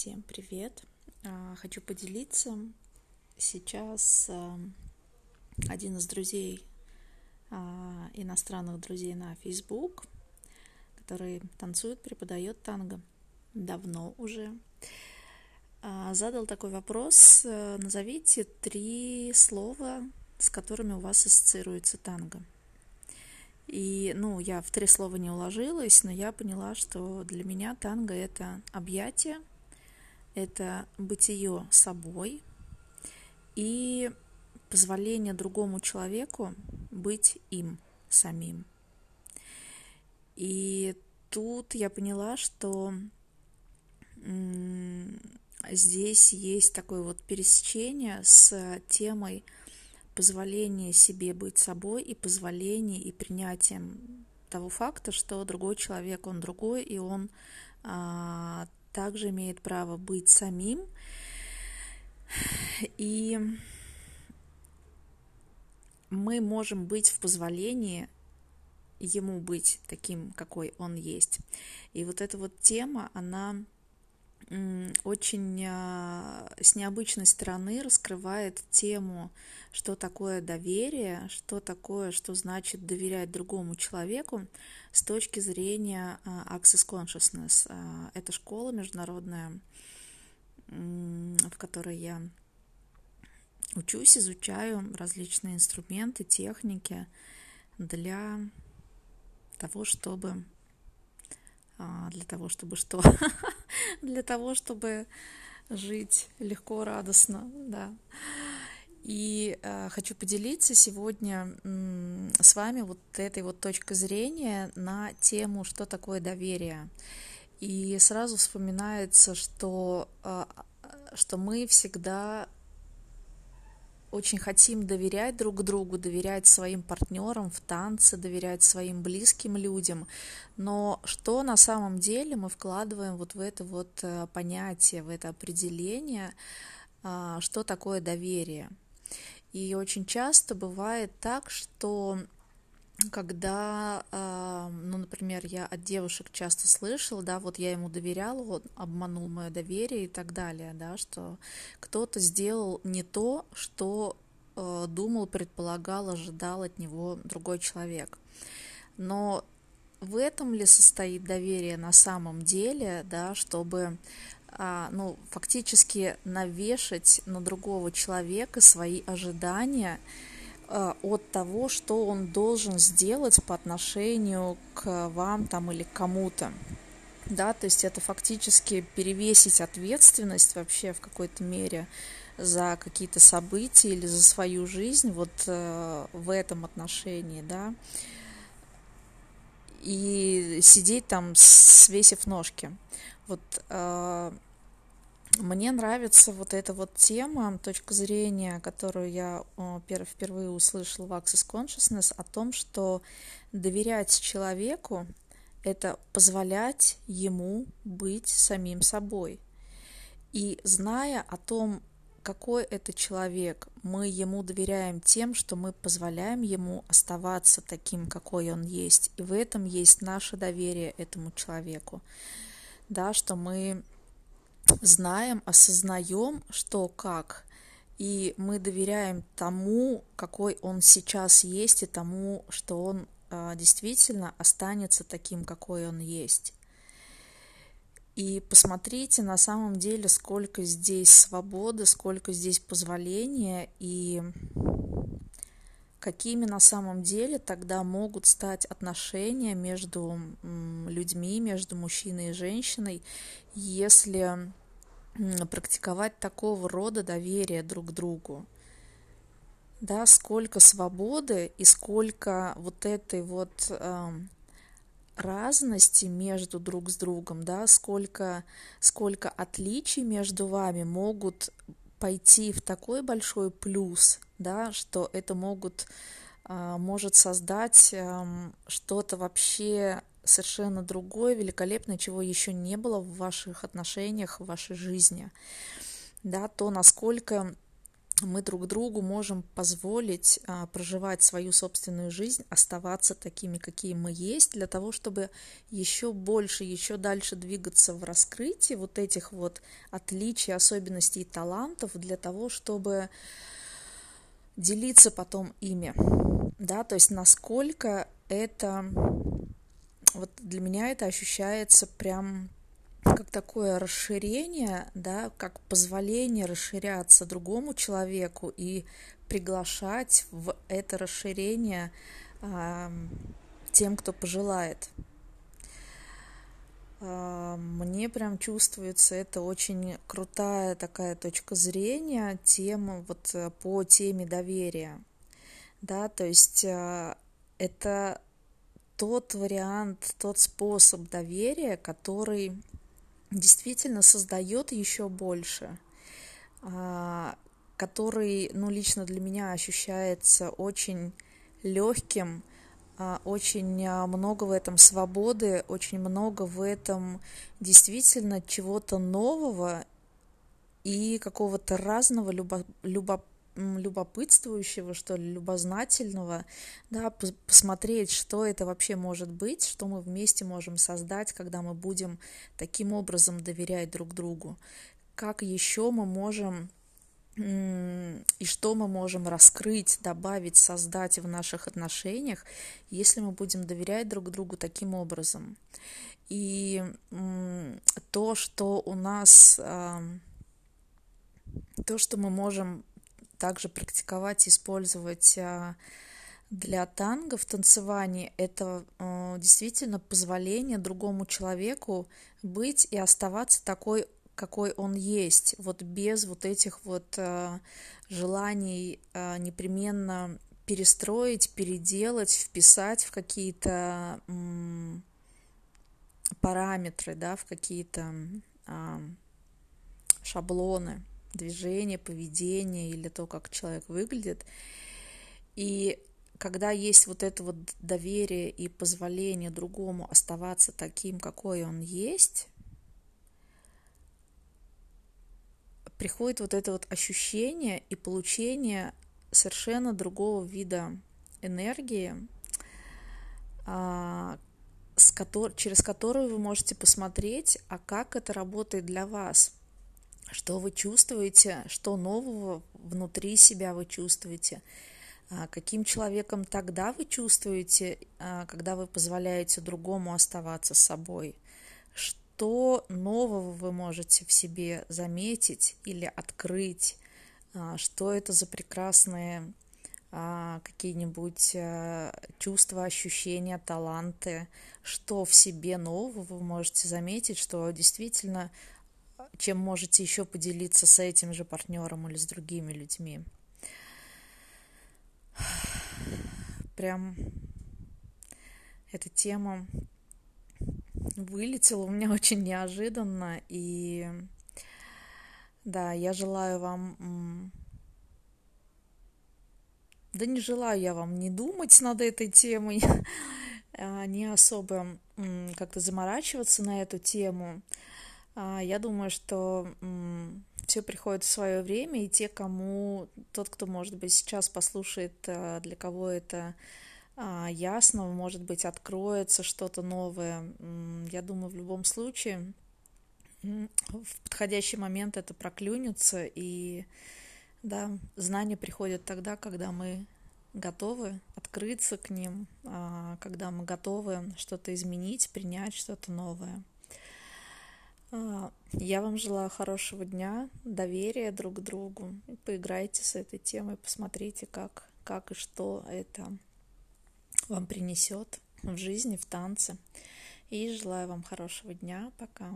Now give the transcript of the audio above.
Всем привет! А, хочу поделиться. Сейчас а, один из друзей, а, иностранных друзей на Facebook, который танцует, преподает танго давно уже, задал такой вопрос. Назовите три слова, с которыми у вас ассоциируется танго. И, ну, я в три слова не уложилась, но я поняла, что для меня танго — это объятие, это бытие собой и позволение другому человеку быть им самим. И тут я поняла, что здесь есть такое вот пересечение с темой позволения себе быть собой и позволение и принятием того факта, что другой человек, он другой, и он а, также имеет право быть самим. И мы можем быть в позволении ему быть таким, какой он есть. И вот эта вот тема, она очень а, с необычной стороны раскрывает тему, что такое доверие, что такое, что значит доверять другому человеку с точки зрения а, Access Consciousness. А, это школа международная, в которой я учусь, изучаю различные инструменты, техники для того, чтобы для того, чтобы что? для того, чтобы жить легко, радостно, да. И э, хочу поделиться сегодня с вами вот этой вот точкой зрения на тему, что такое доверие. И сразу вспоминается, что, э, что мы всегда очень хотим доверять друг другу, доверять своим партнерам в танце, доверять своим близким людям. Но что на самом деле мы вкладываем вот в это вот э, понятие, в это определение, а, что такое доверие? И очень часто бывает так, что когда, а, ну, например, я от девушек часто слышала, да, вот я ему доверяла, он обманул мое доверие и так далее, да, что кто-то сделал не то, что э, думал, предполагал, ожидал от него другой человек. Но в этом ли состоит доверие на самом деле, да, чтобы а, ну, фактически навешать на другого человека свои ожидания, от того, что он должен сделать по отношению к вам там или кому-то. Да, то есть это фактически перевесить ответственность вообще в какой-то мере за какие-то события или за свою жизнь вот э, в этом отношении, да, и сидеть там, свесив ножки. Вот э, мне нравится вот эта вот тема, точка зрения, которую я впервые услышала в Access Consciousness, о том, что доверять человеку — это позволять ему быть самим собой. И зная о том, какой это человек, мы ему доверяем тем, что мы позволяем ему оставаться таким, какой он есть. И в этом есть наше доверие этому человеку. Да, что мы знаем, осознаем, что как, и мы доверяем тому, какой он сейчас есть, и тому, что он а, действительно останется таким, какой он есть. И посмотрите на самом деле, сколько здесь свободы, сколько здесь позволения, и какими на самом деле тогда могут стать отношения между людьми, между мужчиной и женщиной, если практиковать такого рода доверие друг к другу. Да, сколько свободы и сколько вот этой вот э, разности между друг с другом, да, сколько, сколько отличий между вами могут пойти в такой большой плюс, да, что это могут, э, может создать э, что-то вообще совершенно другое, великолепное, чего еще не было в ваших отношениях, в вашей жизни. Да, то, насколько мы друг другу можем позволить а, проживать свою собственную жизнь, оставаться такими, какие мы есть, для того, чтобы еще больше, еще дальше двигаться в раскрытии вот этих вот отличий, особенностей и талантов, для того, чтобы делиться потом ими, да, то есть насколько это, вот для меня это ощущается прям как такое расширение, да, как позволение расширяться другому человеку и приглашать в это расширение э, тем, кто пожелает. Э, мне прям чувствуется это очень крутая такая точка зрения тема вот э, по теме доверия, да, то есть э, это тот вариант, тот способ доверия, который действительно создает еще больше, а, который, ну, лично для меня ощущается очень легким, а, очень а, много в этом свободы, очень много в этом действительно чего-то нового и какого-то разного, любо, любопытствующего, что ли, любознательного, да, посмотреть, что это вообще может быть, что мы вместе можем создать, когда мы будем таким образом доверять друг другу. Как еще мы можем и что мы можем раскрыть, добавить, создать в наших отношениях, если мы будем доверять друг другу таким образом. И то, что у нас, то, что мы можем также практиковать и использовать а, для танго в танцевании. Это а, действительно позволение другому человеку быть и оставаться такой, какой он есть, вот без вот этих вот а, желаний непременно перестроить, переделать, вписать в какие-то параметры, да, в какие-то шаблоны движение, поведение или то, как человек выглядит. И когда есть вот это вот доверие и позволение другому оставаться таким, какой он есть, приходит вот это вот ощущение и получение совершенно другого вида энергии, а, с котор- через которую вы можете посмотреть, а как это работает для вас – что вы чувствуете, что нового внутри себя вы чувствуете, а, каким человеком тогда вы чувствуете, а, когда вы позволяете другому оставаться собой, что нового вы можете в себе заметить или открыть, а, что это за прекрасные какие-нибудь чувства, ощущения, таланты, что в себе нового вы можете заметить, что действительно чем можете еще поделиться с этим же партнером или с другими людьми. Прям эта тема вылетела у меня очень неожиданно, и да, я желаю вам да не желаю я вам не думать над этой темой, а не особо как-то заморачиваться на эту тему. А, я думаю, что все приходит в свое время, и те, кому тот, кто, может быть, сейчас послушает, а, для кого это а, ясно, может быть, откроется что-то новое. Я думаю, в любом случае в подходящий момент это проклюнется, и да, знания приходят тогда, когда мы готовы открыться к ним, когда мы готовы что-то изменить, принять что-то новое. А, я вам желаю хорошего дня, доверия друг другу. Поиграйте с этой темой, посмотрите, как, как и что это вам принесет в жизни, в танце. И желаю вам хорошего дня. Пока.